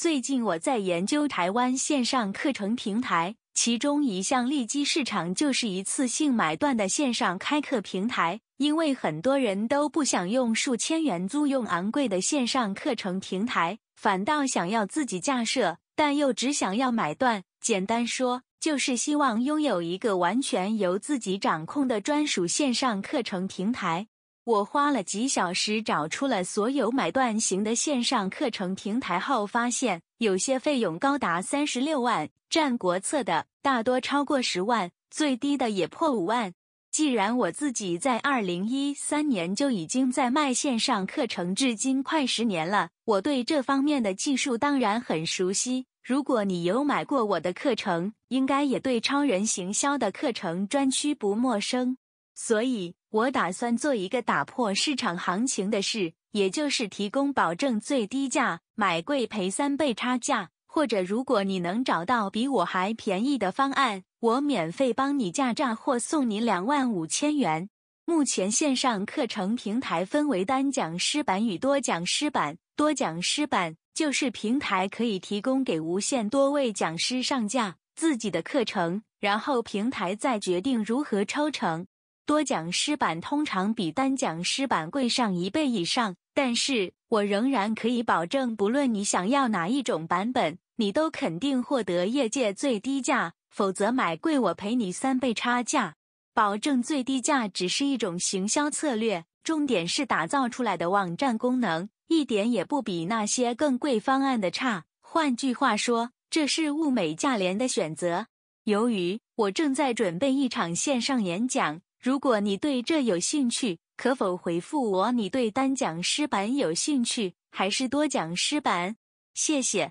最近我在研究台湾线上课程平台，其中一项利基市场就是一次性买断的线上开课平台。因为很多人都不想用数千元租用昂贵的线上课程平台，反倒想要自己架设，但又只想要买断。简单说，就是希望拥有一个完全由自己掌控的专属线上课程平台。我花了几小时找出了所有买断型的线上课程平台后，发现有些费用高达三十六万，占国策的大多超过十万，最低的也破五万。既然我自己在二零一三年就已经在卖线上课程，至今快十年了，我对这方面的技术当然很熟悉。如果你有买过我的课程，应该也对超人行销的课程专区不陌生。所以，我打算做一个打破市场行情的事，也就是提供保证最低价，买贵赔三倍差价。或者，如果你能找到比我还便宜的方案，我免费帮你架站或送你两万五千元。目前线上课程平台分为单讲师版与多讲师版。多讲师版就是平台可以提供给无限多位讲师上架自己的课程，然后平台再决定如何抽成。多讲师版通常比单讲师版贵上一倍以上，但是我仍然可以保证，不论你想要哪一种版本，你都肯定获得业界最低价。否则买贵我赔你三倍差价。保证最低价只是一种行销策略，重点是打造出来的网站功能一点也不比那些更贵方案的差。换句话说，这是物美价廉的选择。由于我正在准备一场线上演讲。如果你对这有兴趣，可否回复我？你对单讲师版有兴趣，还是多讲师版？谢谢。